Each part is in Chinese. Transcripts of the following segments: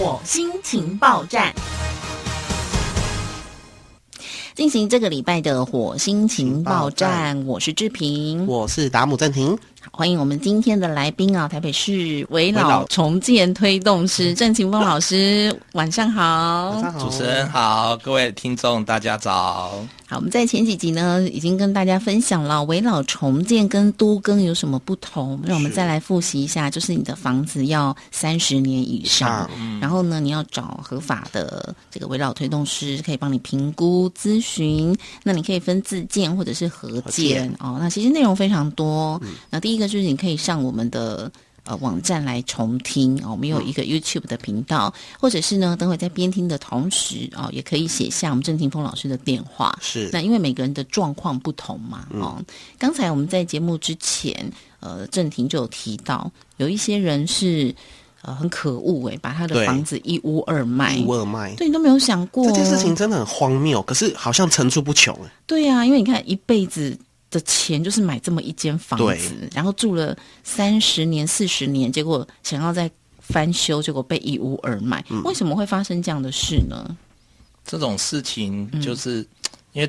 火星情报站，进行这个礼拜的火星情报站。我是志平，我是达姆正廷。欢迎我们今天的来宾啊，台北市围老重建推动师郑晴峰老师，晚上好，主持人好，各位听众大家早。好，我们在前几集呢，已经跟大家分享了围老重建跟都更有什么不同，让我们再来复习一下，就是你的房子要三十年以上，然后呢，你要找合法的这个围老推动师，可以帮你评估咨询，那你可以分自建或者是合建。哦，那其实内容非常多，那第。第一个就是你可以上我们的呃网站来重听哦，我们有一个 YouTube 的频道，或者是呢，等会在边听的同时哦，也可以写下我们郑霆锋老师的电话。是，那因为每个人的状况不同嘛，哦，刚才我们在节目之前，呃，郑婷就有提到，有一些人是呃很可恶哎，把他的房子一屋二卖，一屋二卖，对你都没有想过这件事情真的很荒谬，可是好像层出不穷哎。对呀，因为你看一辈子。的钱就是买这么一间房子，然后住了三十年、四十年，结果想要再翻修，结果被一屋而卖。为什么会发生这样的事呢？这种事情就是因为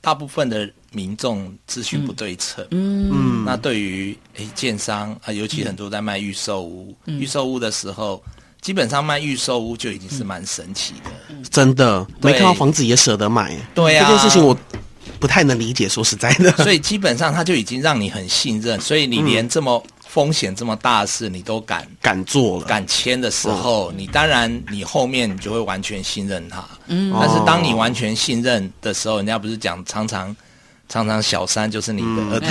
大部分的民众资讯不对称。嗯，那对于诶建商啊，尤其很多在卖预售屋，预售屋的时候，基本上卖预售屋就已经是蛮神奇的。真的，没看到房子也舍得买。对呀，这件事情我。不太能理解，说实在的，所以基本上他就已经让你很信任，所以你连这么风险这么大的事你都敢敢做了，敢签的时候，你当然你后面你就会完全信任他。嗯，但是当你完全信任的时候，人家不是讲常常常常小三就是你的，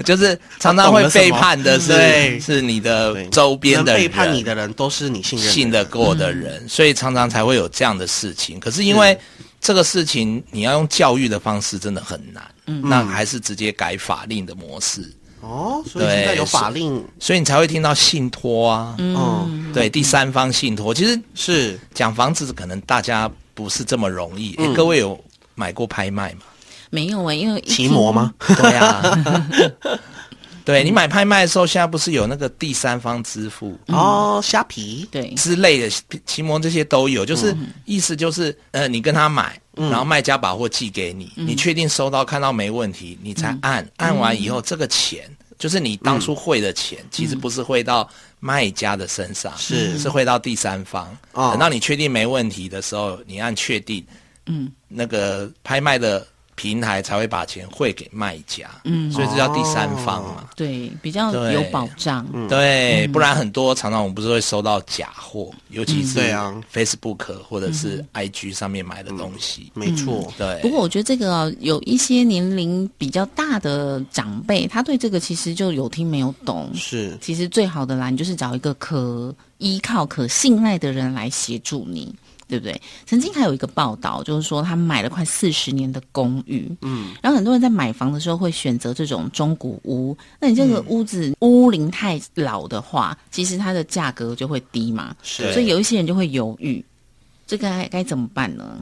就是常常会背叛的是是你的周边的背叛你的人都是你信任信得过的人，所以常常才会有这样的事情。可是因为。这个事情你要用教育的方式真的很难，嗯，那还是直接改法令的模式哦。所以现在有法令，所以你才会听到信托啊，嗯，对，第三方信托其实是讲房子，可能大家不是这么容易。各位有买过拍卖吗？没有啊，因为骑摩吗？对啊。对你买拍卖的时候，现在不是有那个第三方支付哦，虾皮？对。之类的，奇摩这些都有。就是意思就是，呃，你跟他买，然后卖家把货寄给你，你确定收到看到没问题，你才按。按完以后，这个钱就是你当初汇的钱，其实不是汇到卖家的身上，是。是汇到第三方。等到你确定没问题的时候，你按确定，嗯，那个拍卖的。平台才会把钱汇给卖家，嗯，所以这叫第三方嘛，对，比较有保障，对，不然很多常常我们不是会收到假货，尤其是 Facebook 或者是 IG 上面买的东西，没错，对。不过我觉得这个有一些年龄比较大的长辈，他对这个其实就有听没有懂，是，其实最好的啦，你就是找一个可依靠、可信赖的人来协助你。对不对？曾经还有一个报道，就是说他买了快四十年的公寓，嗯，然后很多人在买房的时候会选择这种中古屋。那你这个屋子屋龄太老的话，其实它的价格就会低嘛，是。所以有一些人就会犹豫，这个该该怎么办呢？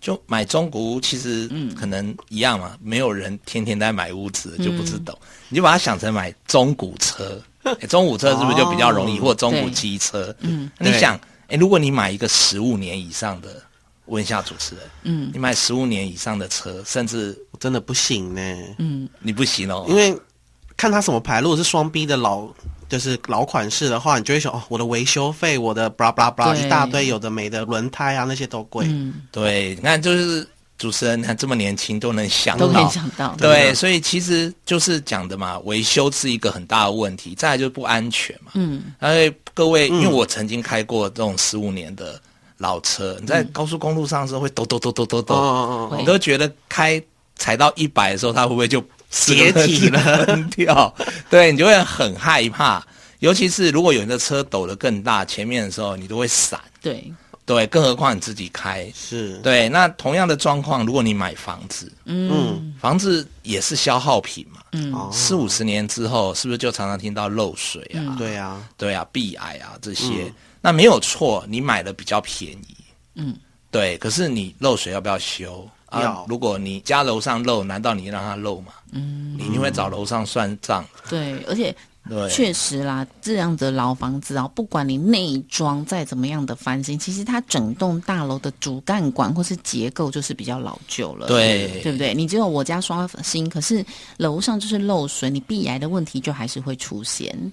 就买中古屋，其实嗯，可能一样嘛，没有人天天在买屋子，就不知道。你就把它想成买中古车，中古车是不是就比较容易？或中古机车，嗯，你想。哎，如果你买一个十五年以上的，问一下主持人，嗯，你买十五年以上的车，甚至真的不行呢，嗯，你不行哦，因为看它什么牌，如果是双 B 的老，就是老款式的话，你就会想哦，我的维修费，我的 blah blah blah 一大堆，有的没的轮胎啊那些都贵，嗯，对，你看就是。主持人，看这么年轻都能想到，都能想到，对，所以其实就是讲的嘛，维修是一个很大的问题，再来就是不安全嘛。嗯，因为各位，因为我曾经开过这种十五年的老车，你在高速公路上的时候会抖抖抖抖抖抖，你都觉得开踩到一百的时候，它会不会就解体了？掉？对你就会很害怕，尤其是如果有人的车抖得更大，前面的时候你都会闪。对。对，更何况你自己开是对。那同样的状况，如果你买房子，嗯，房子也是消耗品嘛，嗯，四五十年之后，是不是就常常听到漏水啊？对啊，对啊，壁癌啊这些，那没有错，你买的比较便宜，嗯，对。可是你漏水要不要修？要。如果你家楼上漏，难道你让它漏吗？嗯，你你会找楼上算账？对，而且。对，确实啦，这样的老房子啊，不管你内装再怎么样的翻新，其实它整栋大楼的主干管或是结构就是比较老旧了，对，对不对？你只有我家刷新，可是楼上就是漏水，你壁癌的问题就还是会出现，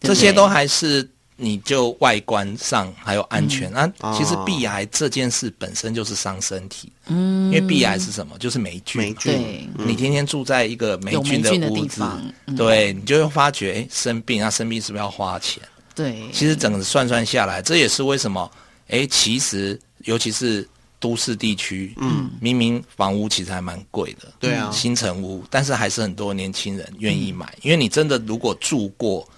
这些都还是。你就外观上还有安全，那其实壁癌这件事本身就是伤身体，嗯，因为壁癌是什么？就是霉菌，霉菌。你天天住在一个霉菌的屋子，对你就会发觉，哎，生病啊，生病是不是要花钱？对，其实整个算算下来，这也是为什么，哎，其实尤其是都市地区，嗯，明明房屋其实还蛮贵的，对啊，新城屋，但是还是很多年轻人愿意买，因为你真的如果住过。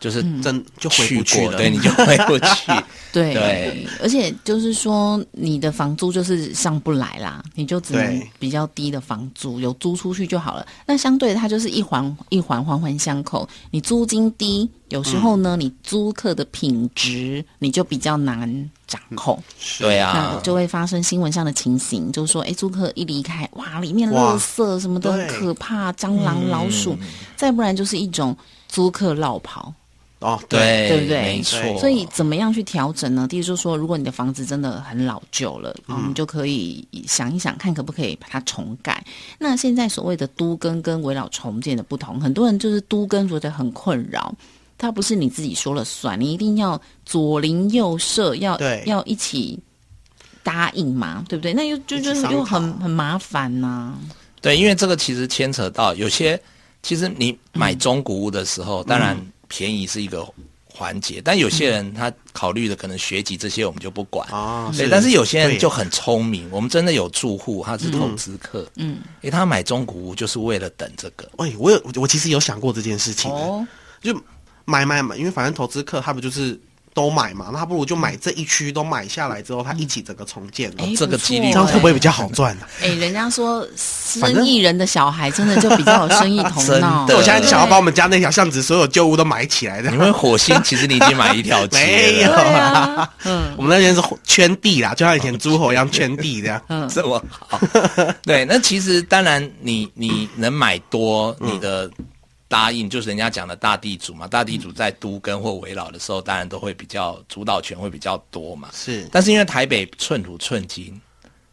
就是真就回不去了，对，你就回不去。对，而且就是说，你的房租就是上不来啦，你就只能比较低的房租，有租出去就好了。那相对它就是一环一环环环相扣，你租金低，有时候呢，你租客的品质你就比较难掌控。对啊，那就会发生新闻上的情形，就是说，哎，租客一离开，哇，里面垃圾什么的可怕，蟑螂、老鼠，再不然就是一种租客落跑。哦，对，对不对？没错。所以怎么样去调整呢？第一就是说，如果你的房子真的很老旧了，你就可以想一想，看可不可以把它重改。那现在所谓的都更跟围绕重建的不同，很多人就是都更觉得很困扰，它不是你自己说了算，你一定要左邻右舍要要一起答应嘛，对不对？那又就就是又很很麻烦呐。对，因为这个其实牵扯到有些，其实你买中古屋的时候，当然。便宜是一个环节，但有些人他考虑的可能学籍这些我们就不管啊。对，但是有些人就很聪明，我们真的有住户他是投资客，嗯，因为他买中古屋就是为了等这个。哎，我有我其实有想过这件事情，就买买买，因为反正投资客他不就是。都买嘛，那他不如就买这一区都买下来之后，他一起整个重建，这个几率这样会不会比较好赚呢？哎，人家说生意人的小孩真的就比较有生意头脑。我现在就想要把我们家那条巷子所有旧屋都买起来的。你们火星其实你已经买一条街 没有啊？嗯，我们那边是圈地啦，就像以前诸侯一样圈地这样。嗯，这么好。对，那其实当然你你能买多你的。答应就是人家讲的大地主嘛，大地主在都跟或围绕的时候，当然都会比较主导权会比较多嘛。是，但是因为台北寸土寸金，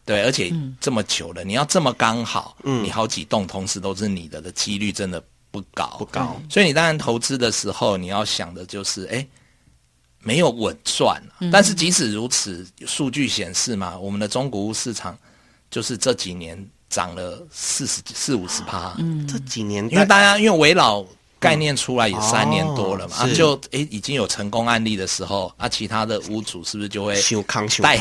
对，而且这么久了，你要这么刚好，嗯，你好几栋同时都是你的的几率真的不高不高。所以你当然投资的时候，你要想的就是，哎，没有稳赚。但是即使如此，数据显示嘛，我们的中国屋市场就是这几年。涨了四十四五十趴，嗯，这几年因为大家因为围绕概念出来也三年多了嘛，就诶已经有成功案例的时候，啊，其他的屋主是不是就会代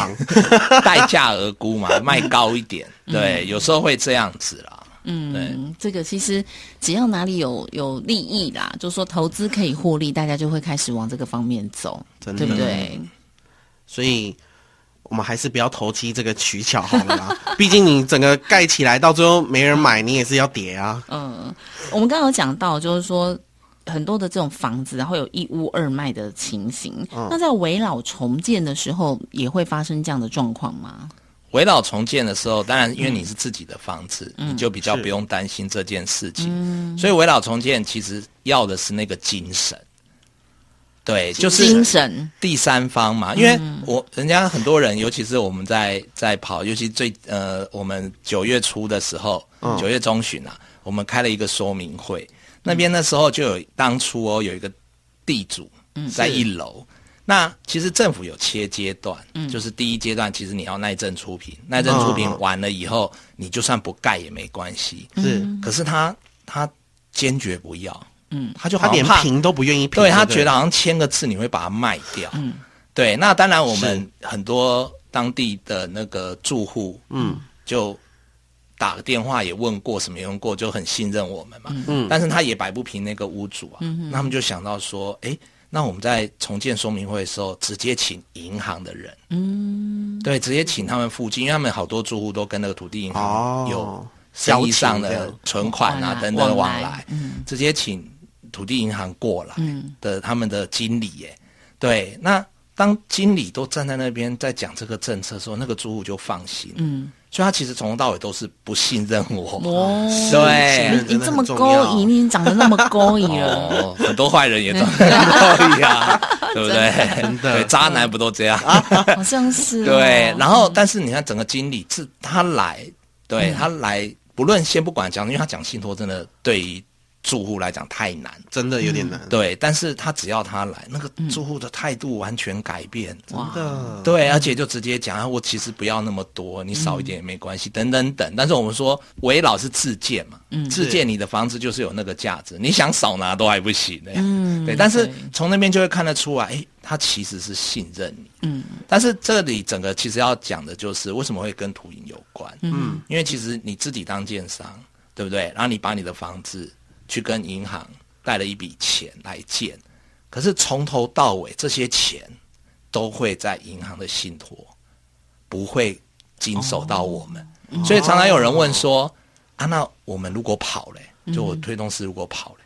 代 价而沽嘛，卖高一点？对，有时候会这样子啦。嗯，对，这个其实只要哪里有有利益啦，就说投资可以获利，大家就会开始往这个方面走，对不对？所以。我们还是不要投机这个取巧好了啦，毕竟你整个盖起来到最后没人买，你也是要跌啊。嗯，我们刚刚有讲到，就是说很多的这种房子，然后有一屋二卖的情形。那在围老重建的时候，也会发生这样的状况吗？围老重建的时候，当然因为你是自己的房子，你就比较不用担心这件事情。所以围老重建其实要的是那个精神。对，就是精神。第三方嘛，因为我人家很多人，尤其是我们在在跑，尤其最呃，我们九月初的时候，九月中旬啊，我们开了一个说明会，那边的时候就有当初哦，有一个地主在一楼，那其实政府有切阶段，就是第一阶段其实你要耐震出品，耐震出品完了以后，你就算不盖也没关系，是，可是他他坚决不要。嗯，他就他连评都不愿意评，对他觉得好像签个字你会把它卖掉。嗯，对，那当然我们很多当地的那个住户，嗯，就打个电话也问过什么用过，就很信任我们嘛。嗯，但是他也摆不平那个屋主啊，嗯那他们就想到说，哎，那我们在重建说明会的时候，直接请银行的人，嗯，对，直接请他们附近，因为他们好多住户都跟那个土地银行有生意上的存款啊等等往来，直接请。土地银行过来的他们的经理耶，对，那当经理都站在那边在讲这个政策的时候，那个租户就放心，嗯，所以他其实从头到尾都是不信任我。哦，对你这么勾引，你长得那么勾引了，很多坏人也长 得勾引啊，对不对？对，渣男不都这样？好像是。对，然后但是你看整个经理是他来，对他来，不论先不管讲，因为他讲信托真的对于。住户来讲太难，真的有点难。对，但是他只要他来，那个住户的态度完全改变，真的。对，而且就直接讲，我其实不要那么多，你少一点也没关系，等等等。但是我们说，围老是自建嘛，自建你的房子就是有那个价值，你想少拿都还不行呢。嗯，对。但是从那边就会看得出来，哎，他其实是信任你。嗯。但是这里整个其实要讲的就是为什么会跟土银有关？嗯，因为其实你自己当建商，对不对？然后你把你的房子。去跟银行贷了一笔钱来建，可是从头到尾这些钱都会在银行的信托，不会经手到我们。所以常常有人问说：“啊，那我们如果跑嘞，就我推动师如果跑嘞，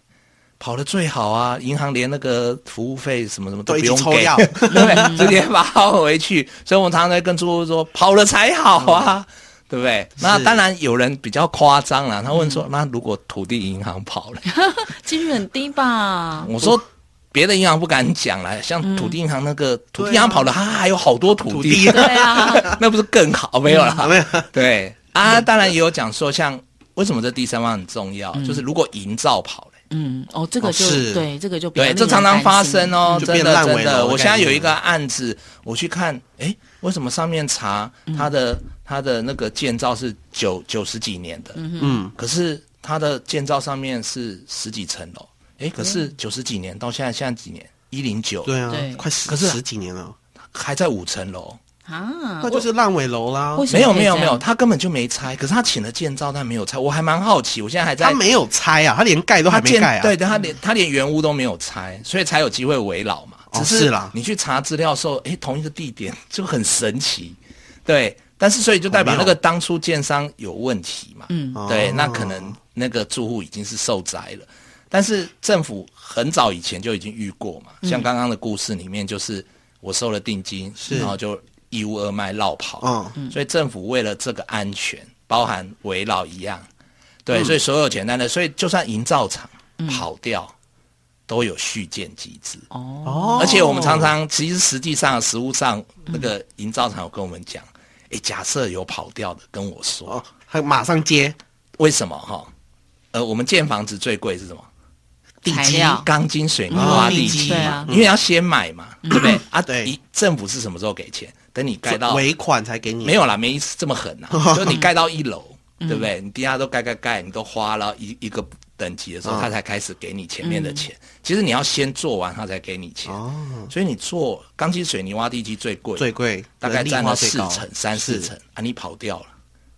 跑的最好啊，银行连那个服务费什么什么都不用给，对，直接把它回去。所以我们常常在跟住户说：跑了才好啊。”对不对？那当然有人比较夸张了。他问说：“那如果土地银行跑了，几率很低吧？”我说：“别的银行不敢讲了，像土地银行那个土地银行跑了，它还有好多土地，对啊，那不是更好？没有了，没有。对。啊，当然也有讲说，像为什么这第三方很重要，就是如果营造跑了，嗯，哦，这个就对，这个就对，这常常发生哦，真的真的。我现在有一个案子，我去看，哎，为什么上面查他的？它的那个建造是九九十几年的，嗯，可是它的建造上面是十几层楼，哎，可是九十几年到现在现在几年？一零九，对啊，快十十几年了，还在五层楼啊，那就是烂尾楼啦。没有没有没有，他根本就没拆，可是他请了建造，但没有拆。我还蛮好奇，我现在还在。他没有拆啊，他连盖都还没盖啊。对，他连他连原屋都没有拆，所以才有机会围老嘛。只是啦，你去查资料的时候，哎，同一个地点就很神奇，对。但是，所以就代表那个当初建商有问题嘛？嗯，对，那可能那个住户已经是受灾了。但是政府很早以前就已经遇过嘛，像刚刚的故事里面，就是我收了定金，然后就一屋二卖绕跑。嗯，所以政府为了这个安全，包含围绕一样，对，所以所有简单的，所以就算营造厂跑掉，都有续建机制。哦，而且我们常常其实实际上实物上那个营造厂有跟我们讲。哎，假设有跑掉的，跟我说，他马上接。为什么哈？呃，我们建房子最贵是什么？地基、钢筋、水泥、挖地基嘛，因为要先买嘛，对不对？啊，对。政府是什么时候给钱？等你盖到尾款才给你。没有啦，没这么狠呐。就你盖到一楼，对不对？你底下都盖盖盖，你都花了一一个。等级的时候，他才开始给你前面的钱。其实你要先做完，他才给你钱。哦，所以你做钢筋水泥挖地基最贵，最贵，大概占了四成、三四成啊！你跑掉了，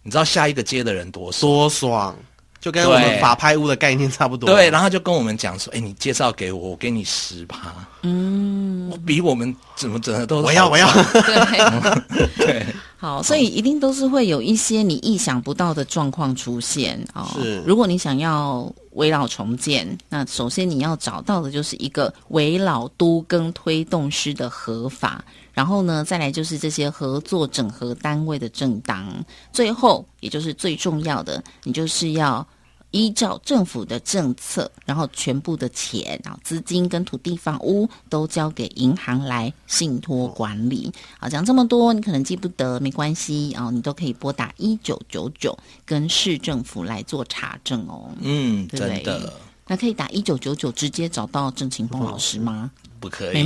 你知道下一个接的人多多爽，就跟我们法拍屋的概念差不多。对，然后就跟我们讲说：“哎，你介绍给我，我给你十趴。”嗯，比我们怎么怎么都我要我要。对。好，所以一定都是会有一些你意想不到的状况出现啊。是，如果你想要围绕重建，那首先你要找到的就是一个围绕都更推动师的合法，然后呢，再来就是这些合作整合单位的正当，最后也就是最重要的，你就是要。依照政府的政策，然后全部的钱，然后资金跟土地、房屋都交给银行来信托管理。好，讲这么多，你可能记不得，没关系啊，你都可以拨打一九九九跟市政府来做查证哦。嗯，真的。那可以打一九九九直接找到郑晴峰老师吗？不可以。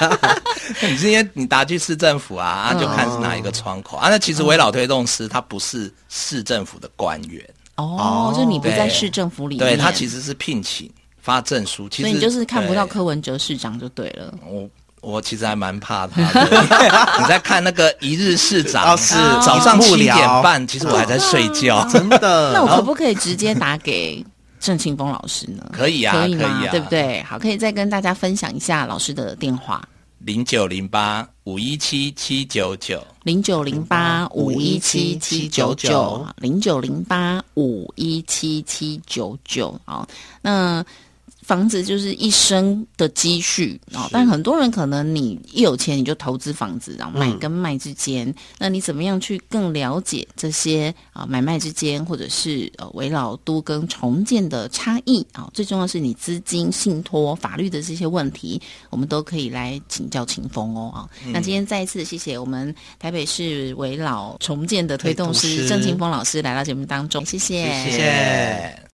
你今天你打去市政府啊，就看是哪一个窗口啊。那其实围老推动师他不是市政府的官员。哦，就你不在市政府里面，对他其实是聘请发证书，所以你就是看不到柯文哲市长就对了。我我其实还蛮怕他的，你在看那个一日市长是早上七点半，其实我还在睡觉，真的。那我可不可以直接打给郑庆峰老师呢？可以啊，可以吗？对不对？好，可以再跟大家分享一下老师的电话。零九零八五一七七九九，零九零八五一七七九九，零九零八五一七七九九。好，那。房子就是一生的积蓄啊，但很多人可能你一有钱你就投资房子，然后买跟卖之间，那你怎么样去更了解这些啊买卖之间，或者是呃围绕都跟重建的差异啊？最重要是你资金信托、法律的这些问题，我们都可以来请教秦风哦啊。那今天再一次谢谢我们台北市围老重建的推动师郑清风老师来到节目当中，谢谢，谢谢。